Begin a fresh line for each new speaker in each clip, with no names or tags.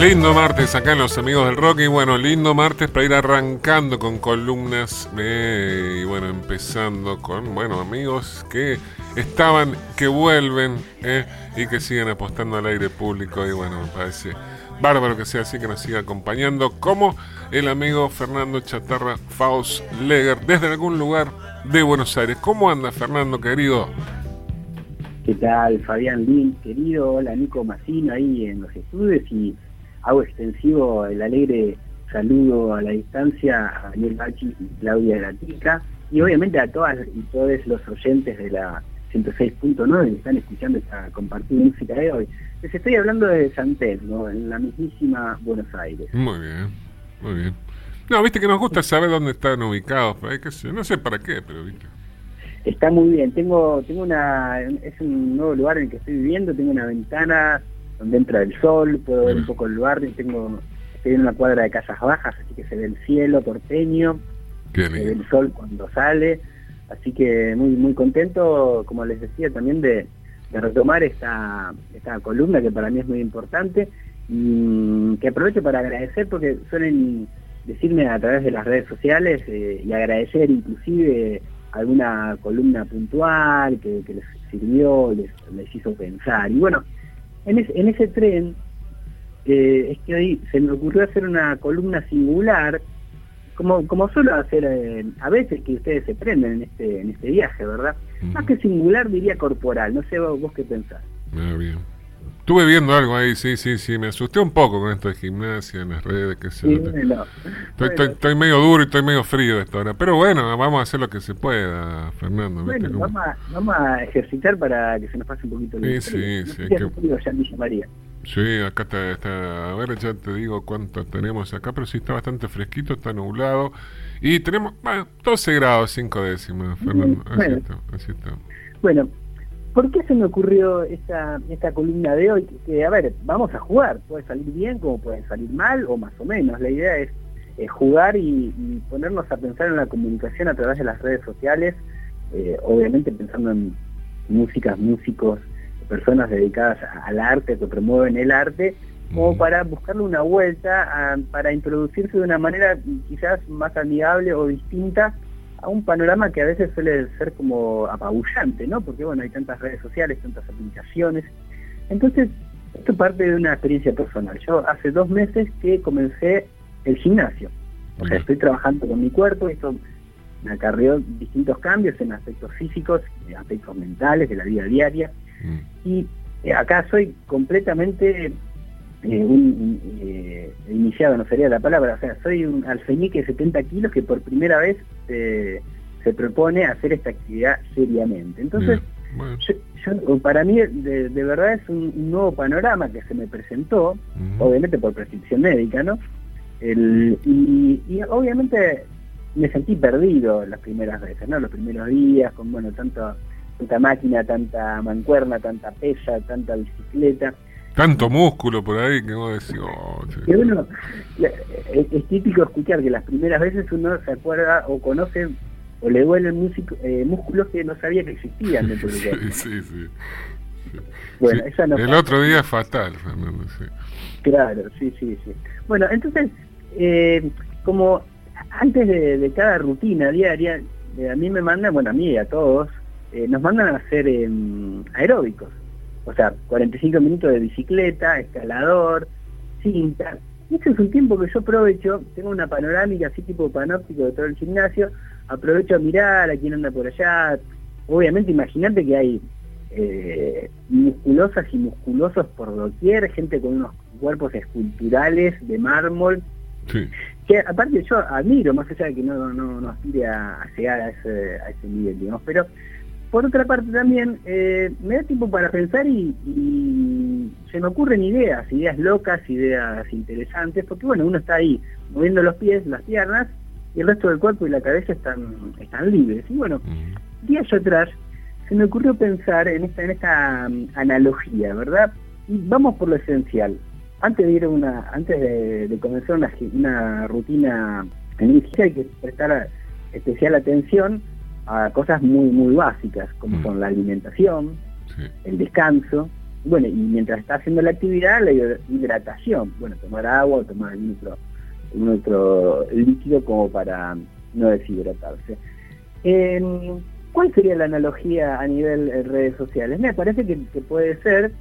Lindo martes acá en Los Amigos del Rock y bueno, lindo martes para ir arrancando con columnas eh, y bueno, empezando con, bueno, amigos que estaban, que vuelven eh, y que siguen apostando al aire público y bueno, me parece bárbaro que sea así, que nos siga acompañando como el amigo Fernando Chatarra Faust Leger desde algún lugar de Buenos Aires. ¿Cómo anda Fernando, querido?
¿Qué tal, Fabián Lin, querido? Hola, Nico Massino ahí en los estudios y hago extensivo el alegre saludo a la distancia a Daniel Bachi y Claudia Gatica y obviamente a todas y todos los oyentes de la 106.9 que están escuchando esta compartida música de hoy. Les estoy hablando de Santel, ¿no? en la mismísima Buenos Aires.
Muy bien, muy bien. No, viste que nos gusta saber dónde están ubicados, no sé para qué, pero viste.
Está muy bien, tengo, tengo una, es un nuevo lugar en el que estoy viviendo, tengo una ventana donde entra el sol, puedo ver un poco el barrio, tengo, estoy en una cuadra de casas bajas, así que se ve el cielo porteño, se ve el sol cuando sale, así que muy muy contento, como les decía también de, retomar esta, esta columna que para mí es muy importante y que aprovecho para agradecer porque suelen decirme a través de las redes sociales eh, y agradecer inclusive alguna columna puntual que, les sirvió, les, les hizo pensar. Y bueno, en, ese tren eh, es que hoy se me ocurrió hacer una columna singular, como, como suelo hacer eh, a veces que ustedes se prenden en este, en este viaje, ¿verdad? Más que singular diría corporal, no sé vos, qué pensás.
Ah, bien. Estuve viendo algo ahí, sí, sí, sí, me asusté un poco con esto de gimnasia en las redes, que se estoy, medio duro y estoy medio frío de esta hora, pero bueno, vamos a hacer lo que se pueda, Fernando.
Bueno, vamos a, vamos a, ejercitar para que se nos pase un poquito
el Sí, sí, sí. Sí, acá está, a ver, ya te digo cuánto tenemos acá, pero sí está bastante fresquito, está nublado, y tenemos, bueno, 12 grados, 5 décimas, Fernando,
así, está, así está. Bueno, ¿Por qué se me ocurrió esta, esta columna de hoy? Que, a ver, vamos a jugar, puede salir bien como puede salir mal o más o menos. La idea es jugar y, ponernos a pensar en la comunicación a través de las redes sociales, eh, obviamente pensando en músicas, músicos, personas dedicadas al arte, que promueven el arte, como para buscarle una vuelta, para introducirse de una manera quizás más amigable o distinta a un panorama que a veces suele ser como apabullante, ¿no? Porque bueno, hay tantas redes sociales, tantas aplicaciones. Entonces, esto parte de una experiencia personal. Yo hace dos meses que comencé el gimnasio. O sea, estoy trabajando con mi cuerpo, esto me acarreó distintos cambios en aspectos físicos, en aspectos mentales, de la vida diaria. Mm. Y eh, acá soy completamente eh, un, eh, iniciado, no sería la palabra, o sea, soy un alfeñique de 70 kilos que por primera vez se propone hacer esta actividad seriamente. Entonces, para mí de, verdad es un, nuevo panorama que se me presentó, obviamente por prescripción médica, ¿no? y, obviamente me sentí perdido las primeras veces, ¿no? Los primeros días, con, bueno, tanto, tanta máquina, tanta mancuerna, tanta pesa, tanta bicicleta.
Tanto músculo por ahí que vos decís, oh,
es, típico escuchar que las primeras veces uno se acuerda o conoce o le duelen eh, músculos que no sabía que existían dentro del cuerpo. Sí, sí,
Bueno, esa no El otro día es fatal, Fernando, sí.
Claro, sí, sí, sí. Bueno, entonces, eh, como antes de, cada rutina diaria, eh, a mí me mandan, bueno, a mí y a todos, nos mandan a hacer em, aeróbicos. O sea, 45 minutos de bicicleta, escalador, cinta. Ese es un tiempo que yo aprovecho, tengo una panorámica así tipo panóptico de todo el gimnasio, aprovecho a mirar a quién anda por allá. Obviamente imagínate que hay eh, musculosas y musculosos por doquier, gente con unos cuerpos esculturales de mármol, que aparte yo admiro, más allá de que no, no, no aspire a, llegar a ese, a ese nivel, digamos, pero por otra parte también eh, me da tiempo para pensar y, se me ocurren ideas, ideas locas, ideas interesantes, porque bueno, uno está ahí moviendo los pies, las piernas, y el resto del cuerpo y la cabeza están, están libres. Y bueno, días atrás se me ocurrió pensar en esta, en esta mm, analogía, ¿verdad? Y vamos por lo esencial. Antes de ir una, antes de, comenzar una, una rutina en hay que prestar especial atención a cosas muy muy básicas como mm. son la alimentación, el descanso bueno, y mientras está haciendo la actividad, la hidratación, bueno, tomar agua o tomar algún otro, otro líquido como para no deshidratarse. ¿Cuál sería la analogía a nivel de redes sociales? Me parece que, puede ser,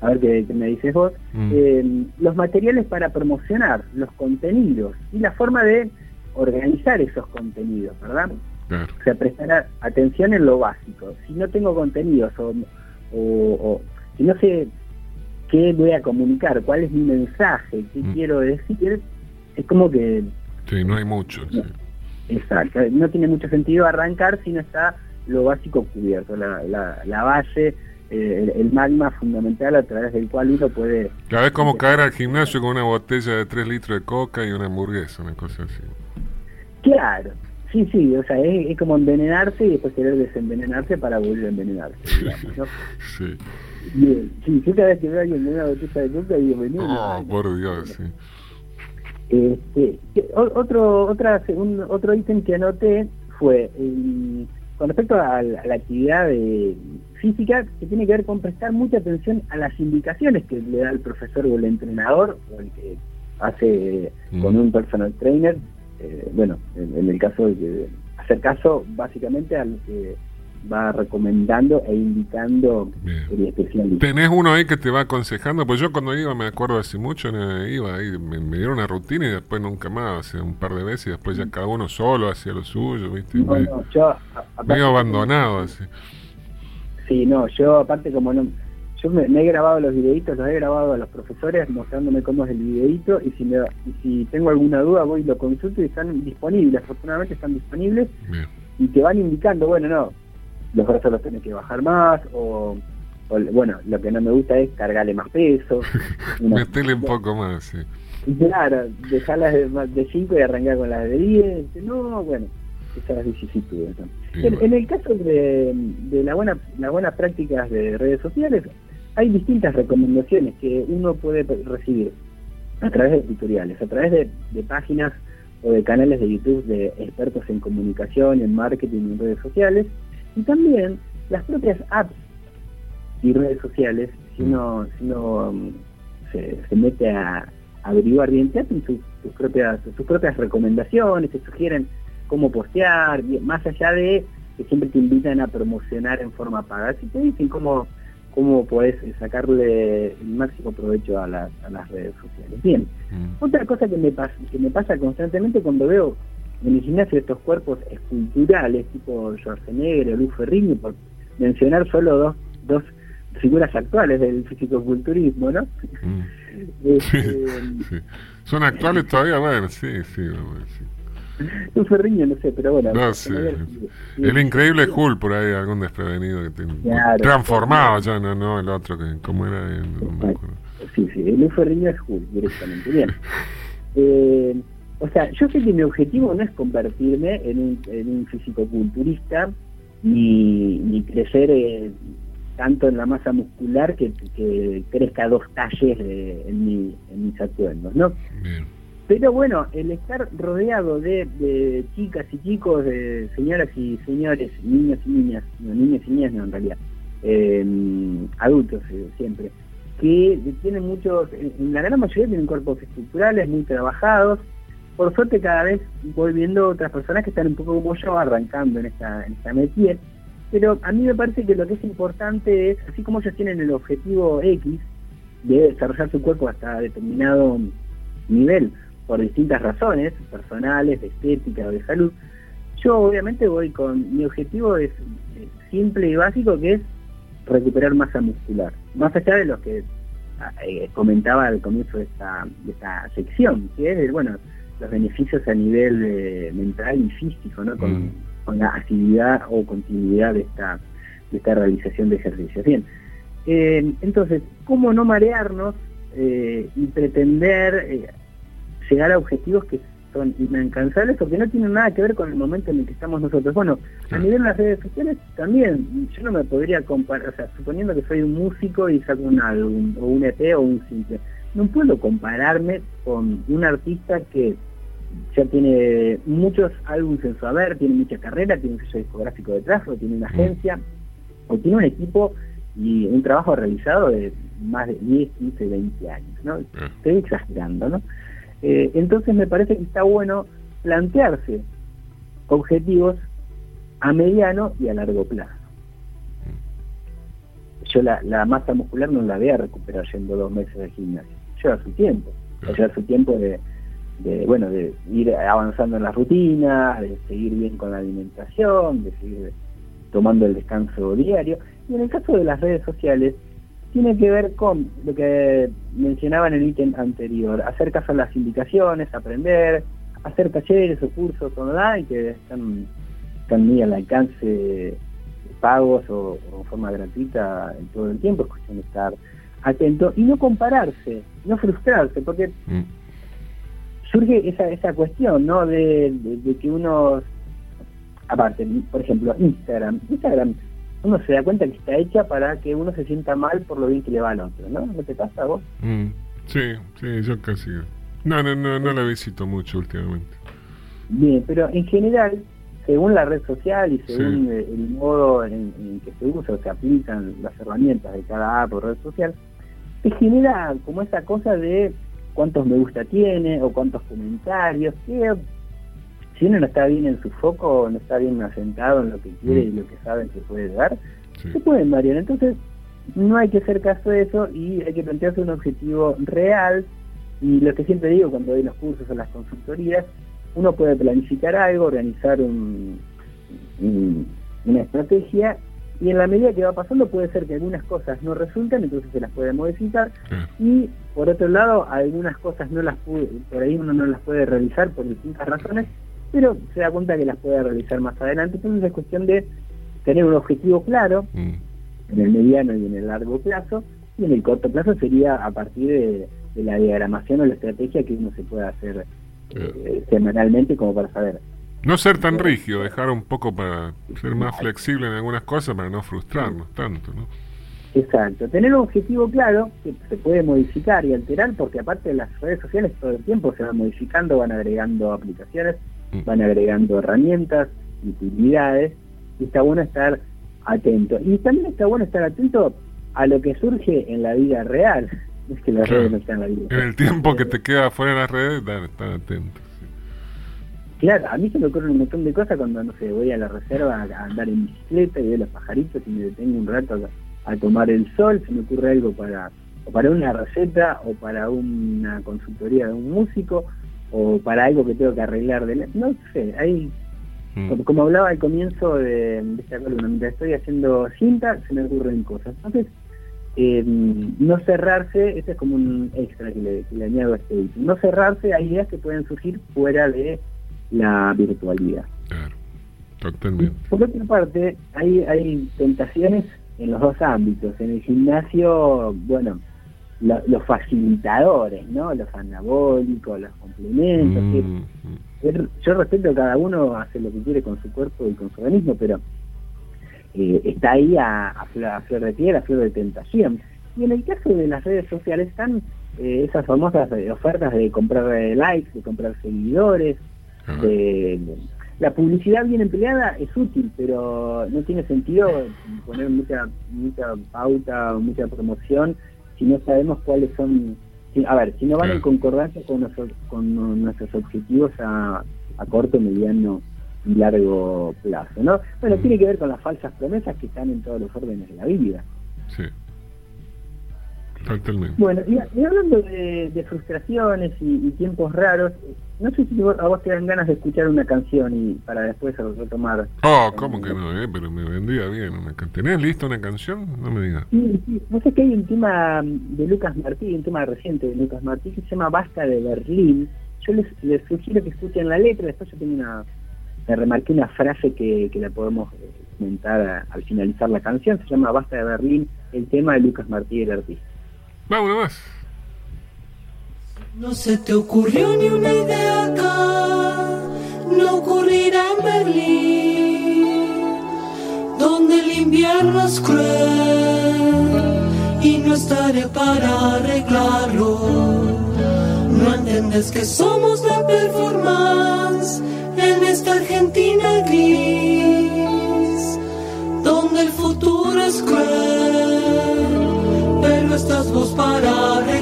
a ver qué, me dices vos, mm. los materiales para promocionar los contenidos y la forma de organizar esos contenidos, ¿verdad? O sea, prestar atención en lo básico. Si no tengo contenidos o, si no sé qué voy a comunicar, cuál es mi mensaje, qué mm. quiero decir, es como que...
Sí, no hay mucho.
Exacto, no tiene mucho sentido arrancar si no está lo básico cubierto, la, la, base, eh, el, magma fundamental a través del cual uno puede...
Ya ves como caer al gimnasio con una botella de 3 litros de coca y una hamburguesa, una cosa así.
Claro, sí, sí, o sea, es, como envenenarse y después querer desenvenenarse para volver a envenenarse, sí. Bien, sí, yo cada vez que veo a alguien de una botella de coca digo, veneno.
Oh, por Dios, sí.
Este, otro, otra, otro ítem que anoté fue con respecto a la, actividad física, que tiene que ver con prestar mucha atención a las indicaciones que le da el profesor o el entrenador, o el que hace con un personal trainer, eh, bueno, en, el caso de hacer caso básicamente a lo que va recomendando e indicando el especialista.
¿Tenés uno ahí que te va aconsejando? Pues yo cuando iba, me acuerdo hace mucho, iba ahí, me, dieron una rutina y después nunca más, hace un par de veces y después ya cada uno solo hacía lo suyo, ¿viste? medio abandonado así.
Sí, no, yo aparte como no yo me, he grabado los videitos, los he grabado a los profesores mostrándome cómo es el videito y si, me, si tengo alguna duda voy y lo consulto y están disponibles, afortunadamente están disponibles y te van indicando, bueno, no, los brazos los tenés que bajar más o, bueno, lo que no me gusta es cargarle más peso.
Metele un poco más, sí.
Claro, dejarlas de 5 y arrancar con las de 10, no, bueno, esas vicisitudes. En, en, el caso de, de la buena, las buenas prácticas de redes sociales, hay distintas recomendaciones que uno puede recibir a través de tutoriales, a través de, páginas o de canales de YouTube de expertos en comunicación, en marketing y en redes sociales, y también las propias apps y redes sociales, si uno, um, se, mete a, averiguar bien, te hacen sus, propias, sus propias recomendaciones, te sugieren cómo postear, más allá de que siempre te invitan a promocionar en forma pagada, si te dicen cómo cómo podés sacarle el máximo provecho a, las redes sociales. Bien, mm. otra cosa que me, pasa, que me pasa constantemente cuando veo en el gimnasio estos cuerpos esculturales, tipo Schwarzenegger o Luz Ferrini, por mencionar solo dos, dos figuras actuales del fisicoculturismo, ¿no? Mm.
Este, Son actuales todavía, bueno, sí, sí, sí.
Un ferriño, no sé, pero bueno. No
El increíble Hulk por ahí, algún desprevenido que tiene. transformado ya, no, no, el otro, que como era.
sí, sí, el ferriño es Hulk directamente. Bien. Eh, o sea, yo sé que mi objetivo no es convertirme en un, en un fisicoculturista ni, ni crecer eh, tanto en la masa muscular que, que crezca dos talles en, mi, en mis atuendos, ¿no? Bien pero bueno, el estar rodeado de, chicas y chicos, de señoras y señores, niños y niñas, no, niños y niñas no en realidad, em, adultos eh, siempre, que tienen muchos, en la gran mayoría tienen cuerpos estructurales muy trabajados. Por suerte cada vez voy viendo otras personas que están un poco como yo arrancando en esta, en esta métier. Pero a mí me parece que lo que es importante es, así como ellos tienen el objetivo X de desarrollar su cuerpo hasta determinado nivel, por distintas razones, personales, de estética o de salud, yo obviamente voy con, mi objetivo es, simple y básico, que es recuperar masa muscular. Más allá de lo que eh, comentaba al comienzo de esta, de esta sección, que es, bueno, los beneficios a nivel eh, mental y físico, ¿no? Con, mm. con, la actividad o continuidad de esta, de esta realización de ejercicios. Bien, eh, entonces, ¿cómo no marearnos y pretender llegar a objetivos que son inalcanzables o que no tienen nada que ver con el momento en el que estamos nosotros. Bueno, a nivel de las redes sociales también, yo no me podría comparar, o sea, suponiendo que soy un músico y saco un álbum, o un EP o un simple, no puedo compararme con un artista que ya tiene muchos álbumes en su haber, tiene mucha carrera, tiene un sello discográfico detrás, o tiene una mm. agencia, o tiene un equipo y un trabajo realizado de más de 10, 15, 20 años, ¿no?
Ah.
Estoy exagerando, ¿no? Eh, entonces me parece que está bueno plantearse objetivos a mediano y a largo plazo. Yo la, la masa muscular no la voy a recuperar yendo dos meses de gimnasio. Lleva su tiempo. Lleva su tiempo de, de, bueno, de ir avanzando en las rutinas, de seguir bien con la alimentación, de seguir tomando el descanso diario. Y en el caso de las redes sociales, tiene que ver con lo que mencionaba en el ítem anterior, hacer caso a las indicaciones, aprender, hacer talleres o cursos online que están, están muy al alcance pagos o, o, forma gratuita en todo el tiempo, es cuestión de estar atento y no compararse, no frustrarse, porque mm. surge esa, esa cuestión, ¿no? De, de, de, que uno, aparte, por ejemplo, Instagram, Instagram uno se da cuenta que está hecha para que uno se sienta mal por lo bien que le va al otro, ¿no? ¿No te pasa a vos?
Mm, sí, sí, yo casi. No, no, no, no la visito mucho últimamente.
Bien, pero en general, según la red social y según sí. el, modo en, en, que se usa o se aplican las herramientas de cada app o red social, se genera como esa cosa de cuántos me gusta tiene o cuántos comentarios, que si uno no está bien en su foco, no está bien asentado en lo que quiere y lo que sabe que puede dar, sí. se pueden variar. Entonces, no hay que hacer caso de eso y hay que plantearse un objetivo real. Y lo que siempre digo cuando doy los cursos o las consultorías, uno puede planificar algo, organizar un, un, una estrategia y en la medida que va pasando puede ser que algunas cosas no resulten, entonces se las puede modificar y por otro lado algunas cosas no las puede, por ahí uno no las puede realizar por distintas razones pero se da cuenta que las puede realizar más adelante. Entonces es cuestión de tener un objetivo claro mm. en el mediano y en el largo plazo, y en el corto plazo sería a partir de, de la diagramación o la estrategia que uno se pueda hacer eh, semanalmente como para saber.
No ser tan rígido, dejar un poco para ser más flexible en algunas cosas para no frustrarnos tanto, ¿no?
Exacto, tener un objetivo claro que se puede modificar y alterar porque aparte de las redes sociales todo el tiempo se van modificando, van agregando aplicaciones, van agregando herramientas, utilidades, y está bueno estar atento. Y también está bueno estar atento a lo que surge en la vida real. Es que las
claro.
redes no están en la vida
En el tiempo que te queda fuera de las redes, estar atento. Sí.
Claro, a mí se me ocurren un montón de cosas cuando, no sé, voy a la reserva a andar en bicicleta y veo los pajaritos y me detengo un rato a, a tomar el sol, se me ocurre algo para, o para una receta o para una consultoría de un músico o para algo que tengo que arreglar de no sé hay mm. como, como, hablaba al comienzo de, de, esta columna mientras estoy haciendo cinta se me ocurren cosas. Entonces eh, no cerrarse ese es como un extra que le, que le añado a este no cerrarse a ideas que pueden surgir fuera de la virtualidad.
Claro totalmente.
Por otra parte hay hay tentaciones en los dos ámbitos. En el gimnasio bueno lo, los facilitadores, ¿no? Los anabólicos, los complementos. Mm, que, mm. yo respeto que cada uno hace lo que quiere con su cuerpo y con su organismo, pero eh, está ahí a, a, flor, a, flor, de piel, a flor de tentación. Y en el caso de las redes sociales están eh, esas famosas eh, ofertas de comprar likes, de comprar seguidores, uh -huh. de, la publicidad bien empleada es útil, pero no tiene sentido poner mucha mucha pauta mucha promoción si no sabemos cuáles son, si, a ver, si no van en concordancia con, nuestro, con nuestros objetivos a, a, corto, mediano y largo plazo, ¿no? Bueno, mm. tiene que ver con las falsas promesas que están en todos los órdenes de la vida.
Sí. Totalmente.
Bueno, y, y hablando de, de frustraciones y, y, tiempos raros, no sé si a vos te dan ganas de escuchar una canción y para después retomar.
Oh, ¿cómo que no? Eh? Pero me vendría bien una. ¿Tenés lista una canción? No me digas.
Sí, sí. No sé que hay un tema de Lucas Martí, un tema reciente de Lucas Martí que se llama Basta de Berlín. Yo les, les sugiero que escuchen la letra, después yo tengo una... Me remarqué una frase que, que la podemos comentar a, al finalizar la canción, se llama Basta de Berlín, el tema de Lucas Martí, el artista.
Vamos más.
No se te ocurrió ni una idea acá, no ocurrirá en Berlín, donde el invierno es cruel y no estaré para arreglarlo. No entiendes que somos la performance en esta Argentina gris, donde el futuro es cruel estás vos para arreglarlo.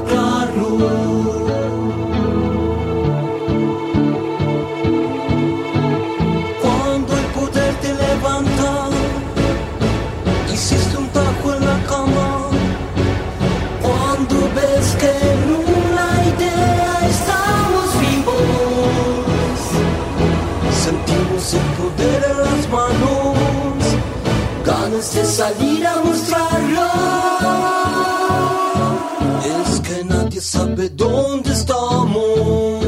De salir a mostrarlo. Es que nadie sabe dónde estamos,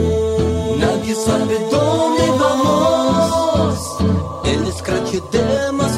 nadie sabe dónde vamos. El scratch de mascotas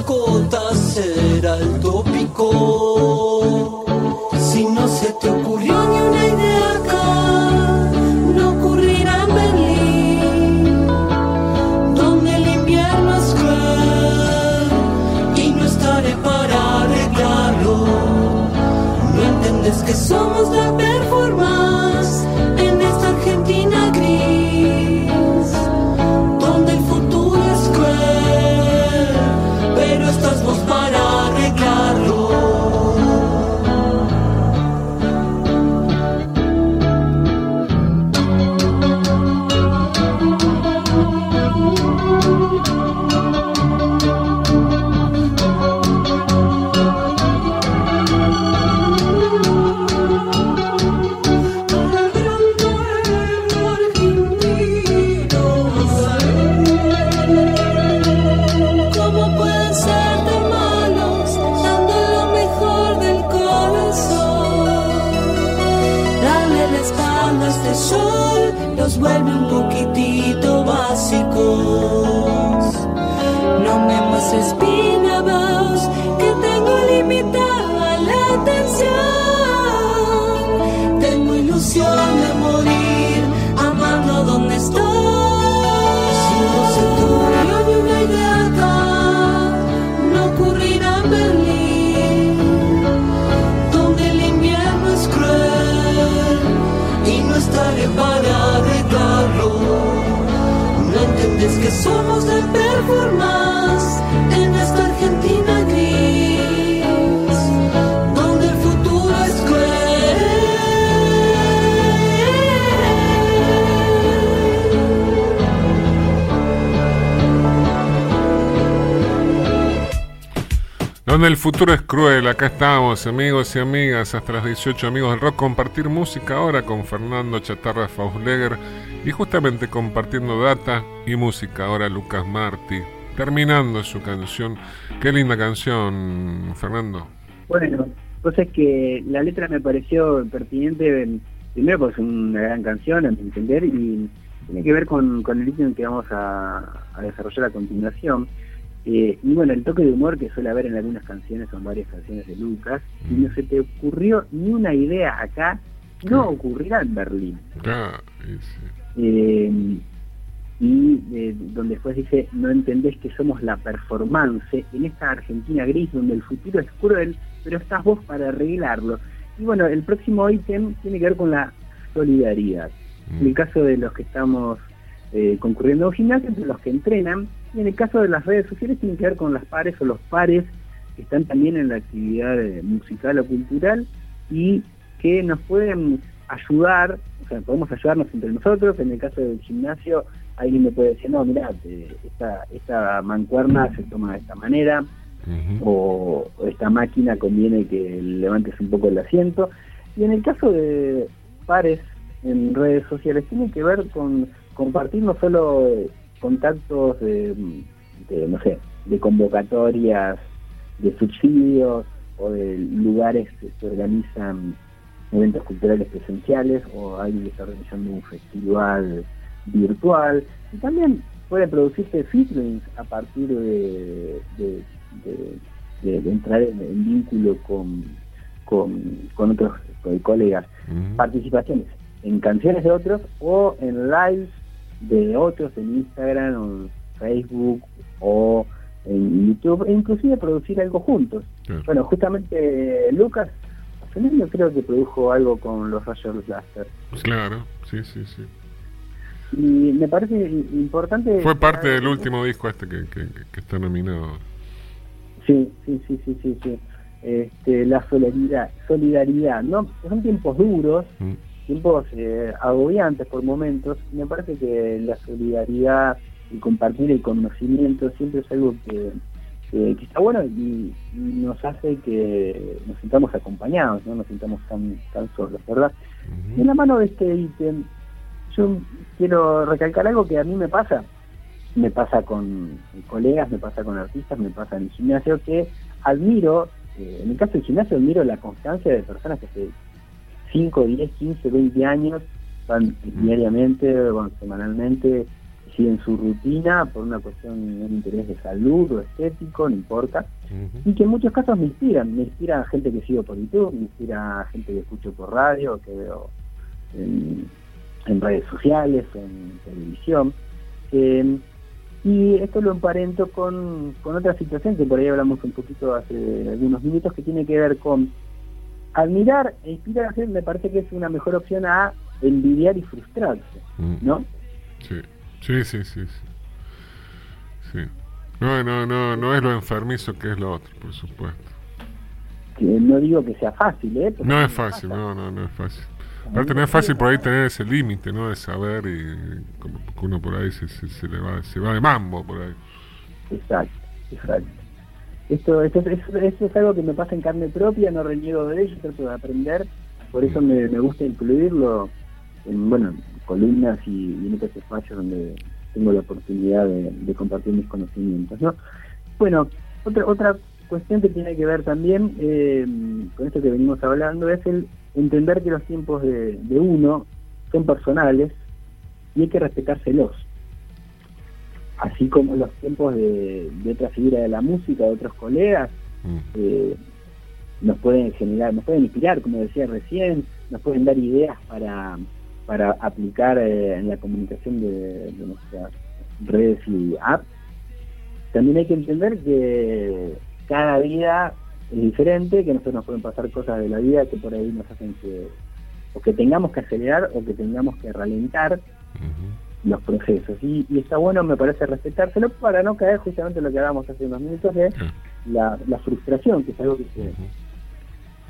para arreglarlo. No entendés que somos Donde el futuro es cruel,
acá estamos, amigos y amigas, hasta las 18 amigos del rock, compartir música ahora con Fernando Chatarra Fausleger y justamente compartiendo data y música ahora Lucas Martí, terminando su canción. Qué linda canción, Fernando.
Bueno, pues es que la letra me pareció pertinente, en- primero porque es una gran canción, a mi entender, y tiene que ver con, con el ítem que vamos a desarrollar a continuación. Eh, y bueno, el toque de humor que suele haber en algunas canciones, son varias canciones de Lucas, y no se te ocurrió ni una idea acá, no ocurrirá en Berlín.
Ah, sí.
Eh, y eh, donde después dice, no entendés que somos la performance en esta Argentina gris donde el futuro es cruel, pero estás vos para arreglarlo. Y bueno, el próximo ítem tiene que ver con la solidaridad. En el caso de los que estamos concurriendo a un gimnasio, de los que entrenan, y en el caso de las redes sociales tiene que ver con las pares o los pares que están también en la actividad eh, musical o cultural y que nos pueden ayudar, o sea, podemos ayudarnos entre nosotros, en el caso del gimnasio alguien me puede decir, no, mira, esta, esta mancuerna se toma de esta manera, o esta máquina conviene que levantes un poco el asiento. Y en el caso de pares en redes sociales, tiene que ver con compartir no solo eh, contactos de, de, no sé, de convocatorias, de subsidios o de lugares que se organizan eventos culturales presenciales o alguien está organizando un festival virtual y también puede producirse featurings a partir de, de, de- de- de entrar en, en vínculo con, con, con otros con colegas
Ujú.
participaciones en canciones de otros o en lives de otros en Instagram o en Facebook o en YouTube e inclusive producir algo juntos.
Claro.
Bueno, justamente Lucas Fernando creo que produjo algo con los Rayos Blaster
Claro, sí, sí, sí.
y me parece importante
Fue parte del último disco este que, que, que está nominado.
Sí, sí, sí, sí, sí, sí. este, la solidaridad, solidaridad, ¿no? Son tiempos duros, mm. Tiempos eh, agobiantes por momentos, me parece que la solidaridad y compartir el conocimiento siempre es algo que, está bueno y, nos hace que nos sintamos acompañados, no nos sintamos tan, tan solos, ¿verdad? En la mano de este ítem, yo quiero recalcar algo que a mí me pasa, me pasa con colegas, me pasa con artistas, me pasa en el gimnasio, que admiro, eh, en el caso del gimnasio admiro la constancia de personas que hace 5, 10, 15, 20 años van diariamente, bueno, semanalmente, siguen su rutina por una cuestión de interés de salud o estético, no importa, y que en muchos casos me inspiran, me inspira a gente que sigo por YouTube, me inspira a gente que escucho por radio, que veo en, redes sociales, en televisión. Eh, y esto lo emparento con, otra situación que por ahí hablamos un poquito hace algunos minutos, que tiene que ver con admirar e inspirar me parece que es una mejor opción a envidiar y frustrarse, mm. ¿no?
Sí, sí, sí, sí. sí. No, no, no, no es lo enfermizo que es lo otro, por supuesto.
no digo que sea fácil, ¿eh?
no es fácil, no, no, no es fácil. Aparte no es fácil por ahí tener ese límite, ¿no? De saber y como que uno por ahí se, se, le va, se va de mambo por ahí.
Exacto, exacto. Esto, esto, esto, es algo que me pasa en carne propia, no reniego de ello, trato de aprender, por eso me, me gusta incluirlo en, bueno, columnas y, en otros espacios donde tengo la oportunidad de, compartir mis conocimientos, ¿no? Bueno, otra, otra cuestión que tiene que ver también eh, con esto que venimos hablando es el entender que los tiempos de, uno son personales y hay que respetárselos. Así como los tiempos de, de otra figura de la música, de otros colegas, mm. eh, nos pueden generar, nos pueden inspirar, como decía recién, nos pueden dar ideas para, para aplicar eh, en la comunicación de, de nuestras redes y apps. También hay que entender que cada vida es diferente, que nosotros nos pueden pasar cosas de la vida que por ahí nos hacen que o que tengamos que acelerar o que tengamos que ralentar los procesos. Y, está bueno, me parece, respetárselo para no caer justamente en lo que hablábamos hace unos minutos de la, frustración, que es algo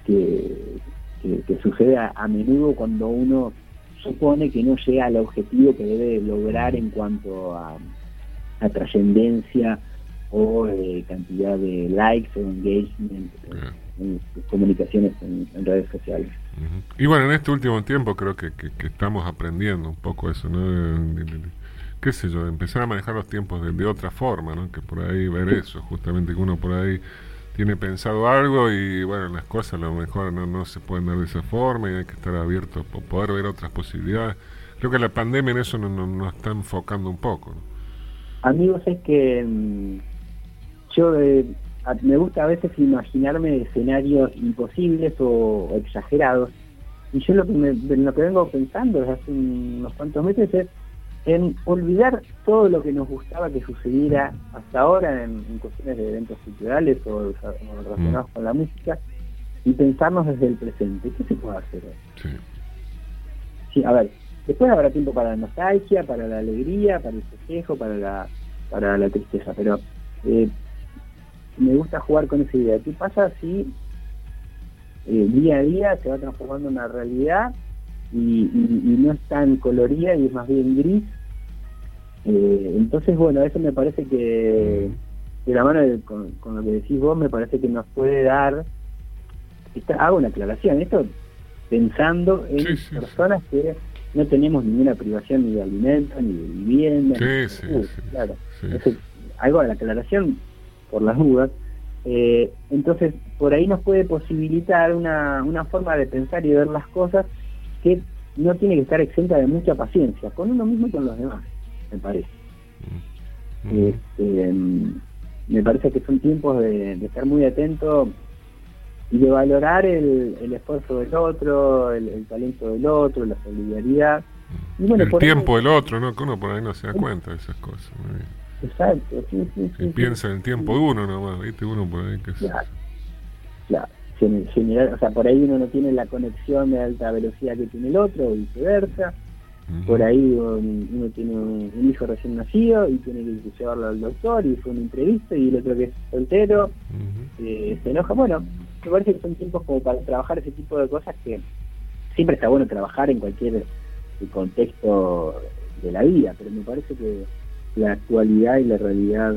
que, que, sucede a, menudo cuando uno supone que no llega al objetivo que debe lograr en cuanto a, a trascendencia o eh, cantidad de likes o engagement en, comunicaciones en, redes sociales.
Y bueno, en este último tiempo creo que, que, estamos aprendiendo un poco eso, ¿no? qué sé yo, empezar a manejar los tiempos de, otra forma, ¿no? Que por ahí ver eso, justamente que uno por ahí tiene pensado algo y bueno, las cosas a lo mejor no, no se pueden dar de esa forma y hay que estar abierto a poder ver otras posibilidades. Creo que la pandemia en eso nos no, está enfocando un poco.
Amigos, es que mm, yo eh, me gusta a veces imaginarme escenarios imposibles o, exagerados. Y yo lo que, me, lo que vengo pensando desde hace unos cuantos meses es en olvidar todo lo que nos gustaba que sucediera hasta ahora en, cuestiones de eventos culturales o, relacionados mm. con la música y pensarnos desde el presente. ¿Qué se puede hacer Sí. sí. a ver, después habrá tiempo para la nostalgia, para la alegría, para el festejo, para la, para la tristeza, pero eh, me gusta jugar con esa idea. ¿Qué pasa si eh, día a día se va transformando en una realidad y, no es tan colorida y es más bien gris? Eh, entonces, bueno, eso me parece que, de la mano con, lo que decís vos, me parece que nos puede dar, hago una aclaración, esto pensando en personas que no tenemos ninguna privación ni de alimento, ni de vivienda. Sí, sí, claro. algo de la aclaración por las dudas. Eh, entonces, por ahí nos puede posibilitar una, una forma de pensar y ver las cosas que no tiene que estar exenta de mucha paciencia, con uno mismo y con los demás, me parece. Mm. Este, me parece que son tiempos de, estar muy atento y de valorar el, el esfuerzo del otro, el, talento del otro, la solidaridad.
Y bueno, el tiempo del otro, ¿no? Que uno por ahí no se da cuenta de esas cosas.
Exacto, sí, sí. sí
piensa en el tiempo de uno nomás, ¿viste? Uno por ahí que
claro, claro. General, o sea, por ahí uno no tiene la conexión de alta velocidad que tiene el otro, o viceversa. Por ahí uno, tiene un, hijo recién nacido y tiene que llevarlo al doctor y fue una entrevista y el otro que es soltero eh, se enoja. Bueno, me parece que son tiempos como para trabajar ese tipo de cosas que siempre está bueno trabajar en cualquier contexto de la vida, pero me parece que la actualidad y la realidad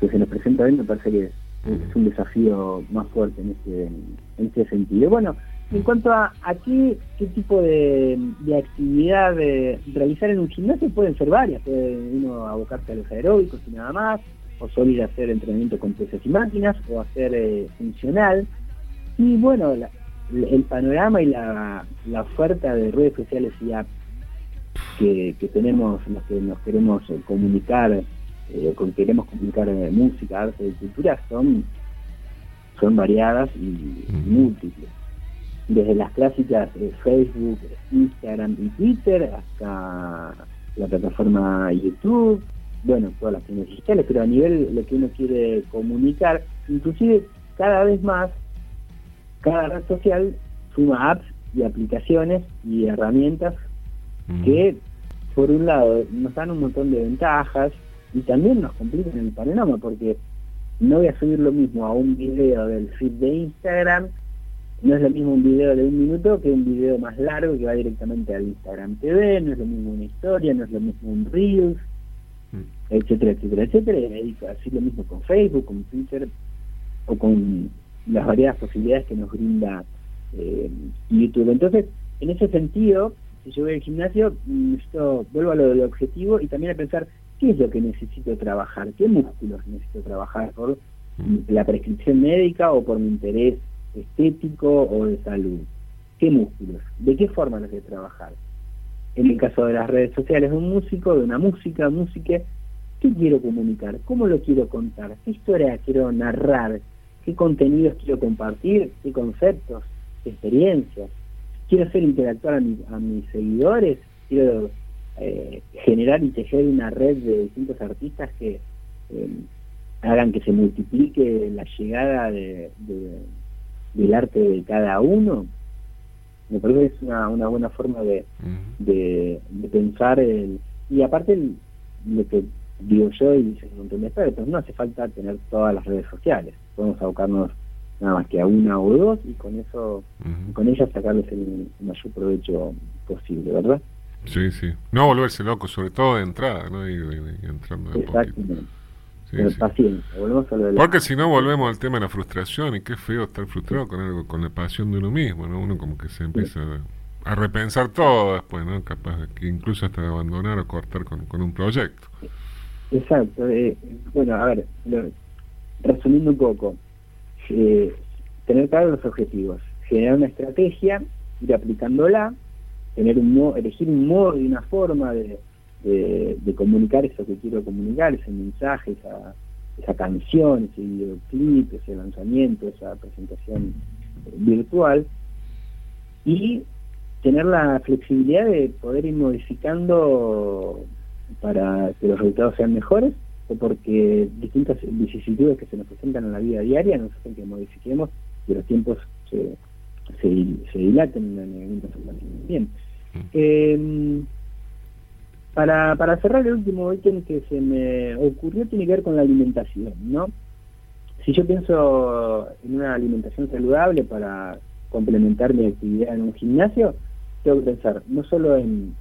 que se nos presenta hoy me parece que es un desafío más fuerte en este, en este sentido. Bueno, en cuanto a, a qué, qué tipo de, de actividad de realizar en un gimnasio, pueden ser varias. Puede uno abocarse a los aeróbicos y nada más, o solo ir a hacer entrenamiento con peces y máquinas, o hacer eh, funcional. Y bueno, el panorama y la, la oferta de redes sociales y apps que, que tenemos, los que nos queremos comunicar, eh, con queremos comunicar eh, música, arte y cultura, son, son variadas y múltiples. Desde las clásicas eh, Facebook, Instagram y Twitter hasta la plataforma YouTube, bueno, todas las tiendas digitales, pero a nivel lo que uno quiere comunicar, inclusive cada vez más, cada red social suma apps y aplicaciones y herramientas mm. que, por un lado, nos dan un montón de ventajas y también nos complican el panorama, porque no voy a subir lo mismo a un video del feed de Instagram no es lo mismo un video de un minuto que un video más largo que va directamente al Instagram TV, no es lo mismo una historia, no es lo mismo un Reels, mm. etcétera, etcétera, etcétera. Y así lo mismo con Facebook, con Twitter o con las variadas posibilidades que nos brinda eh, YouTube. Entonces, en ese sentido, si yo voy al gimnasio, necesito, vuelvo a lo del objetivo y también a pensar qué es lo que necesito trabajar, qué músculos necesito trabajar por mm. la prescripción médica o por mi interés estético o de salud. ¿Qué músculos? ¿De qué forma los de trabajar? En el caso de las redes sociales, un músico, de una música, música, ¿qué quiero comunicar? ¿Cómo lo quiero contar? ¿Qué historia quiero narrar? ¿Qué contenidos quiero compartir? ¿Qué conceptos? ¿Qué experiencias? ¿Quiero hacer interactuar a, mis seguidores? ¿Quiero eh, generar y tejer una red de distintos artistas que eh, hagan que se multiplique la llegada de del arte de cada uno, me parece que es una, una buena forma de, de, pensar el, y aparte lo que digo yo y dicen un montón de expertos, no hace falta tener todas las redes sociales, podemos abocarnos nada más que a una o dos y con eso, con ellas sacarles el mayor provecho posible, ¿verdad?
Sí, sí. No volverse loco, sobre todo de entrada, ¿no? Y, entrando de Exactamente. Porque si no volvemos al tema de la frustración y qué feo estar frustrado con algo, con la pasión de uno mismo, ¿no? Uno como que se empieza a, repensar todo después, ¿no? Capaz de que incluso hasta de abandonar o cortar con, un proyecto.
Exacto. Eh, bueno, a ver, resumiendo un poco, eh, tener claros los objetivos, generar una estrategia, ir aplicándola, tener un modo, elegir un modo y una forma de comunicar eso que quiero comunicar, ese mensaje, esa, esa canción, ese videoclip, ese lanzamiento, esa presentación eh, virtual, y tener la flexibilidad de poder ir modificando para que los resultados sean mejores o porque distintas vicisitudes que se nos presentan en la vida diaria nos hacen que modifiquemos y los tiempos se, se, se dilaten en el Bien. Eh, para, para cerrar el último ítem que se me ocurrió tiene que ver con la alimentación, ¿no? Si yo pienso en una alimentación saludable para complementar mi actividad en un gimnasio, tengo que pensar no solo en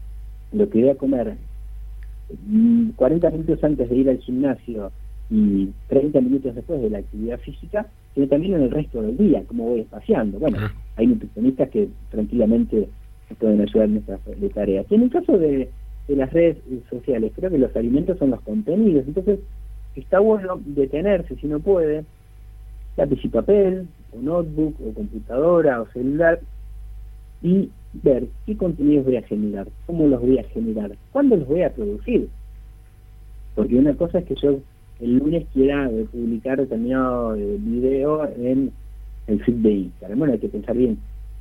lo que voy a comer 40 mm, minutos antes de ir al gimnasio y 30 minutos después de la actividad física, sino también en el resto del día, cómo voy espaciando. Bueno, hay nutricionistas que tranquilamente pueden ayudar en estas tareas. Y en el caso de de las redes sociales. Creo que los alimentos son los contenidos. Entonces, está bueno detenerse, si no puede, lápiz y papel, o notebook, o computadora, o celular, y ver qué contenidos voy a generar, cómo los voy a generar, cuándo los voy a producir. Porque una cosa es que yo el lunes quiera publicar determinado eh, video en el feed de Instagram. Bueno, hay que pensar bien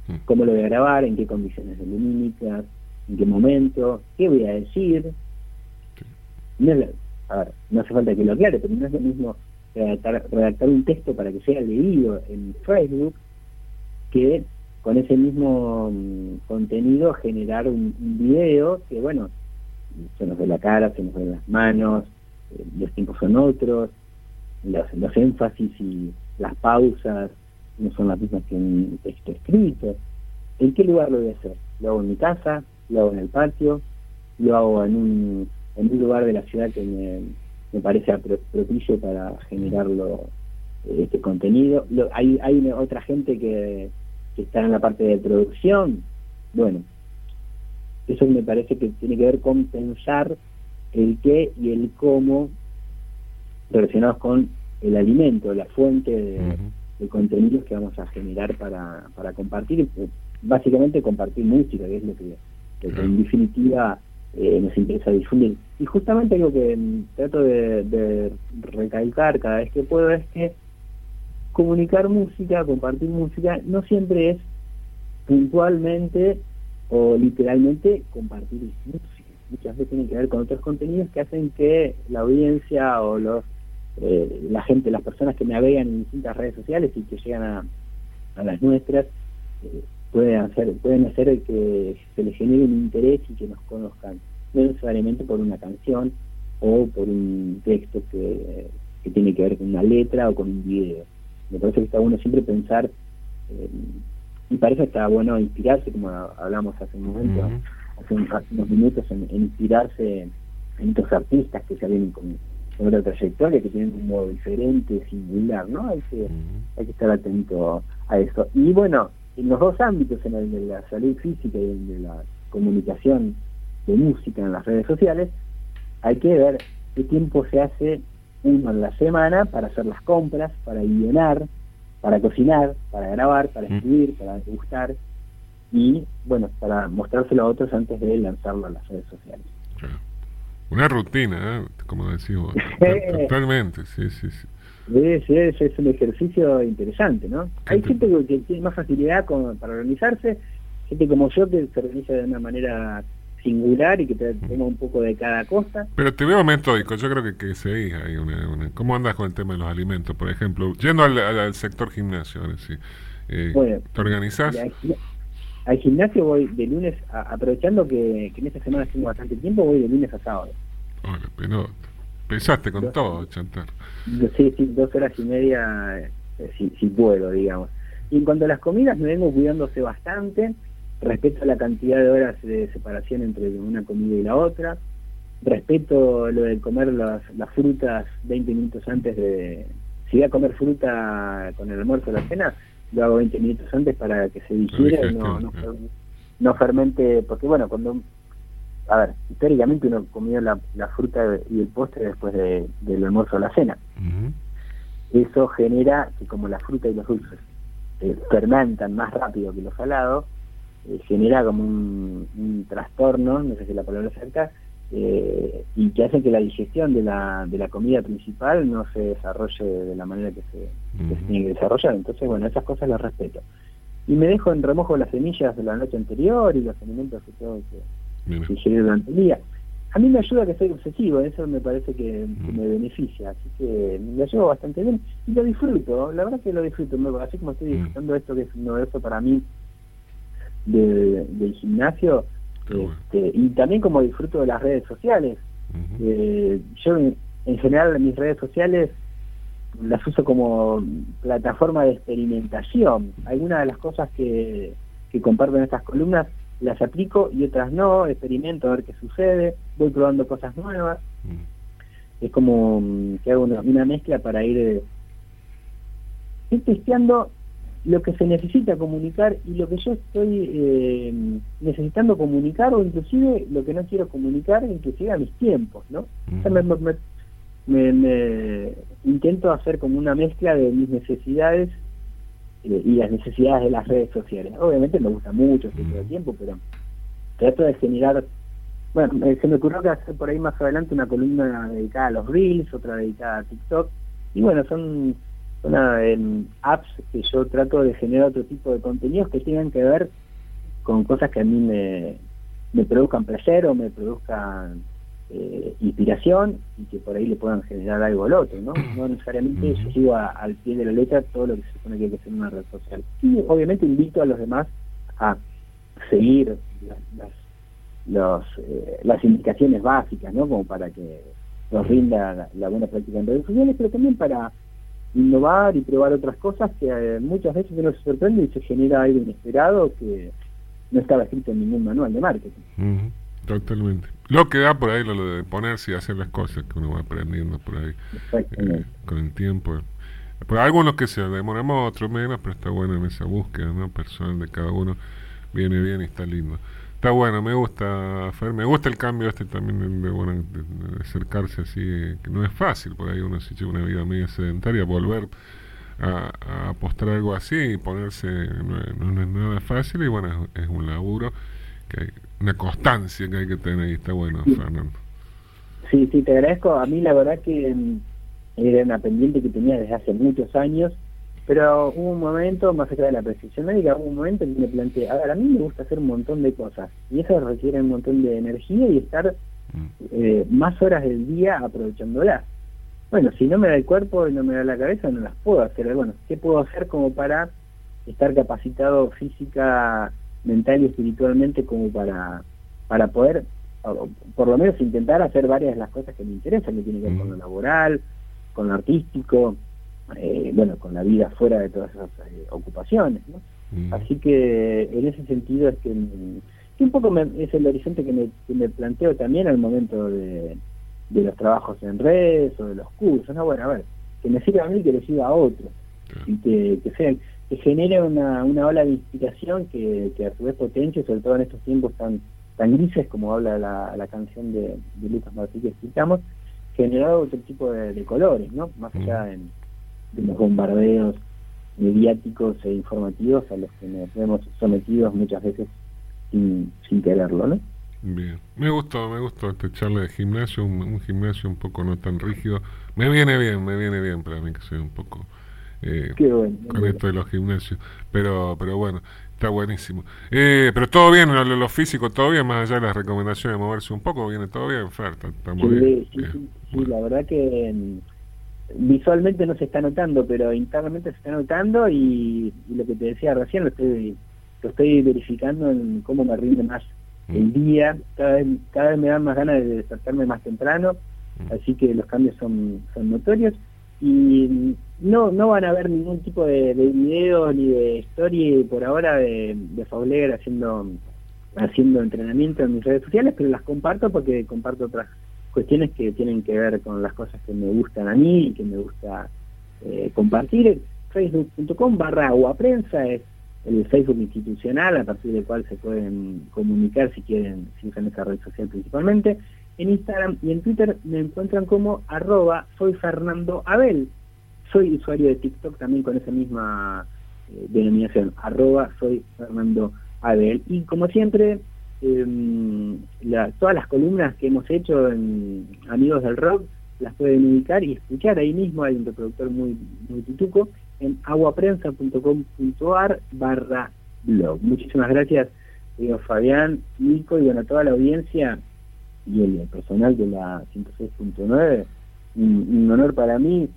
mm. cómo lo voy a grabar, en qué condiciones lumínicas, en qué momento, qué voy a decir. No a ver, no hace falta que lo aclare, pero no es lo mismo redactar, un texto para que sea leído en Facebook que con ese mismo mm, contenido generar un, video que, bueno, se nos ve la cara, se nos ven las manos, eh, los tiempos son otros, los, los énfasis y, las pausas no son las mismas que en texto escrito. ¿En qué lugar lo voy a hacer? ¿Lo hago en mi casa? ¿Lo hago en el patio? ¿Lo hago en un, en un lugar de la ciudad que me, me parece propicio para generarlo este contenido? hay, hay otra gente que, que está en la parte de producción. Bueno, eso me parece que tiene que ver con pensar el qué y el cómo relacionados con el alimento, la fuente de, contenidos que vamos a generar para, para compartir, básicamente compartir música, que es lo que, en definitiva eh, nos interesa difundir. Y justamente algo que mm, trato de, recalcar cada vez que puedo es que comunicar música, compartir música, no siempre es puntualmente o literalmente compartir música. Muchas veces tiene que ver con otros contenidos que hacen que la audiencia o los eh, la gente, las personas que navegan en distintas redes sociales y que llegan a, a las nuestras, eh, pueden hacer pueden hacer que se les genere un interés y que nos conozcan, no necesariamente por una canción o por un texto que, que tiene que ver con una letra o con un video. Me parece que está bueno siempre pensar, eh, y parece que está bueno inspirarse, como hablamos hace un momento, hace, unos minutos, en, inspirarse en estos artistas que se vienen con con otra trayectoria, que tienen un modo diferente, singular, ¿no? Hay que, hay que estar atento a eso. Y bueno, en los dos ámbitos, en el de la salud física y en el de la comunicación de música en las redes sociales, hay que ver qué tiempo se hace uno en la semana para hacer las compras, para guionar, para cocinar, para grabar, para escribir, para gustar y, bueno, para mostrárselo a otros antes de lanzarlo a las redes sociales.
Una rutina, ¿eh? como decimos. Totalmente, sí, sí, sí.
Es, es, un ejercicio interesante, ¿no? Hay gente que tiene más facilidad para organizarse, gente como yo que se organiza de una manera singular y que te, tenga un poco de cada cosa.
Pero te veo metódico, yo creo que, que seguís ahí. Una, ¿Cómo andas con el tema de los alimentos, por ejemplo? Yendo al, sector gimnasio, sí. Eh, bueno, ¿Te organizás?
al gimnasio voy de lunes, aprovechando que, en esta semana tengo bastante tiempo, voy de lunes a sábado.
Hola, pero pensaste con todo, Chantar.
Sí, sí, dos horas y media, eh, si, si puedo, digamos. Y en cuanto a las comidas, me vengo cuidándose bastante respeto la cantidad de horas de separación entre una comida y la otra, respeto lo de comer las, las frutas 20 minutos antes de... Si voy a comer fruta con el almuerzo o la cena, lo hago 20 minutos antes para que se digiera y no, no, fermente, porque bueno, cuando, a ver, históricamente uno la, la fruta y el postre después de, del almuerzo o la cena. Eso genera que como la fruta y los dulces eh, fermentan más rápido que los salados, eh, genera como un, un, trastorno, no sé si la palabra cerca, eh, y que hace que la digestión de la, de la comida principal no se desarrolle de la manera que se, tiene que desarrollar. Entonces, bueno, esas cosas las respeto. Y me dejo en remojo las semillas de la noche anterior y los alimentos que tengo que, ingerir durante el día. A mí me ayuda que soy obsesivo, eso me parece que, me beneficia, así que me llevo bastante bien y lo disfruto, la verdad que lo disfruto, así como estoy disfrutando esto que es novedoso para mí del gimnasio, este, y también como disfruto de las redes sociales. Eh, yo en, general mis redes sociales las uso como plataforma de experimentación. Algunas de las cosas que, que comparto en estas columnas las aplico y otras no, experimento a ver qué sucede, voy probando cosas nuevas. Es como mm, que hago una, una mezcla para ir, eh, ir testeando lo que se necesita comunicar y lo que yo estoy eh, necesitando comunicar o inclusive lo que no quiero comunicar, inclusive a mis tiempos, ¿no? me, intento hacer como una mezcla de mis necesidades eh, y las necesidades de las redes sociales. Obviamente me gusta mucho este el tiempo, pero trato de generar... Bueno, se me ocurrió que hacer por ahí más adelante una columna dedicada a los Reels, otra dedicada a TikTok, y bueno, son una, en apps que yo trato de generar otro tipo de contenidos que tengan que ver con cosas que a mí me, me produzcan placer o me produzcan eh, inspiración y que por ahí le puedan generar algo al otro, ¿no? No necesariamente yo sigo al pie de la letra todo lo que se supone que hay que hacer en una red social. Y obviamente invito a los demás a seguir las, los, eh, las indicaciones básicas, ¿no? Como para que nos rinda la, la buena práctica en redes sociales, pero también para innovar y probar otras cosas que eh, muchas veces uno se sorprende y se genera algo inesperado que no estaba escrito en ningún manual de marketing.
totalmente. Lo que da por ahí lo de ponerse y hacer las cosas que uno va aprendiendo por ahí eh, con el tiempo. Por algunos que se demoramos, otros menos, pero está bueno en esa búsqueda ¿no? personal de cada uno. Viene bien y está lindo. Está bueno, me gusta, Fer, me gusta el cambio este también de, bueno, de, acercarse así, que no es fácil, por ahí uno se lleva una vida media sedentaria, volver a, apostar algo así y ponerse, no, es nada fácil y bueno, es, un laburo, que hay una constancia que hay que tener y está bueno, Fernando.
Sí, sí, te agradezco. A mí la verdad que mm, era una pendiente que tenía desde hace muchos años pero hubo un momento, más allá de la precisión médica, hubo un momento en que me planteé, a ver, a mí me gusta hacer un montón de cosas, y eso requiere un montón de energía y estar mm. eh, más horas del día aprovechándolas. Bueno, si no me da el cuerpo y no me da la cabeza, no las puedo hacer. Bueno, ¿qué puedo hacer como para estar capacitado física, mental y espiritualmente como para, para poder, por lo menos intentar hacer varias de las cosas que me interesan, que tienen que ver con mm. lo laboral, con lo artístico, eh, bueno, con la vida fuera de todas esas eh, ocupaciones. ¿no? Mm. Así que en ese sentido es que, un poco es el horizonte que me, que me, planteo también al momento de, de, los trabajos en redes o de los cursos. No, bueno, a ver, que me sirva a mí y que le sirva a otros. Y que, que, sea, que genere una, una ola de inspiración que, que a su vez potencie, sobre todo en estos tiempos tan tan grises como habla la, la canción de, de Lucas Martí que explicamos, generado otro tipo de, colores, ¿no? Más allá de de los bombardeos mediáticos e informativos a los que nos vemos sometidos muchas veces sin, sin quererlo, ¿no?
Bien, me gustó, me gustó este charla de gimnasio, un, gimnasio un poco no tan rígido. Me viene bien, me viene bien para mí que soy un poco eh, con esto de los gimnasios. Pero, pero bueno, está buenísimo. Eh, pero todo bien, lo, lo, físico, todo bien, más allá de las recomendaciones de moverse un poco, viene todo bien, Fer, está, muy
bien. Sí, sí, sí, la verdad que visualmente no se está notando, pero internamente se está notando y, lo que te decía recién lo estoy, lo estoy verificando en cómo me rinde más el mm. día, cada vez, cada vez me dan más ganas de despertarme más temprano, mm. así que los cambios son, son notorios y no no van a ver ningún tipo de, de video ni de story por ahora de, de Fauler haciendo haciendo entrenamiento en mis redes sociales, pero las comparto porque comparto otras cuestiones que tienen que ver con las cosas que me gustan a mí y que me gusta eh, compartir. Facebook.com barra prensa es el Facebook institucional a partir del cual se pueden comunicar si quieren, si usan esa red social principalmente. En Instagram y en Twitter me encuentran como arroba soy Abel. Soy usuario de TikTok también con esa misma eh, denominación, arroba soy. Y como siempre, eh, la, todas las columnas que hemos hecho en Amigos del Rock las pueden ubicar y escuchar ahí mismo, hay un reproductor muy, muy tutuco, en aguaprensa.com.ar barra blog. Muchísimas gracias, digo, Fabián, Nico y bueno, toda la audiencia y el, personal de la 106.9. Un, un honor para mí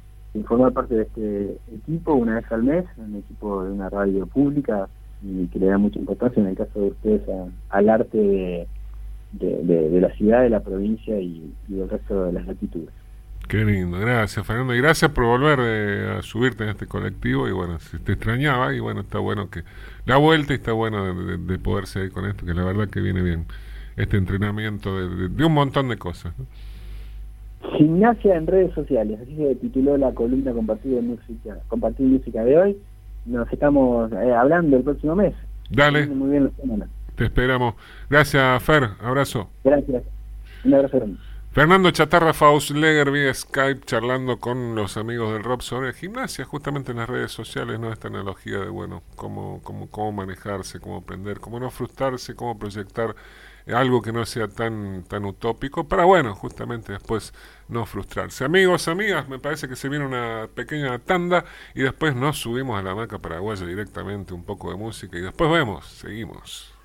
formar parte de este equipo una vez al mes, un equipo de una radio pública y que le da mucha importancia en el caso de ustedes al arte de, la ciudad, de la provincia y, del resto de las latitudes.
Qué lindo, gracias Fernando y gracias por volver eh, a subirte en este colectivo y bueno, si te extrañaba y bueno, está bueno que la vuelta y está bueno de, poder seguir con esto, que la verdad que viene bien este entrenamiento de, un montón de cosas.
Gimnasia en redes sociales, así se tituló la columna compartida música, compartir música de hoy nos estamos eh, hablando el próximo mes.
Dale. Muy bien Te esperamos. Gracias, Fer. Abrazo.
Gracias. Un abrazo
Fernando Chatarra Fausleger vía Skype charlando con los amigos del Rob sobre gimnasia, justamente en las redes sociales, ¿no? Esta analogía de, bueno, cómo, cómo, cómo manejarse, cómo aprender, cómo no frustrarse, cómo proyectar algo que no sea tan, tan utópico, para bueno, justamente después no frustrarse. Amigos, amigas, me parece que se viene una pequeña tanda y después nos subimos a la maca paraguaya directamente un poco de música y después vemos, seguimos.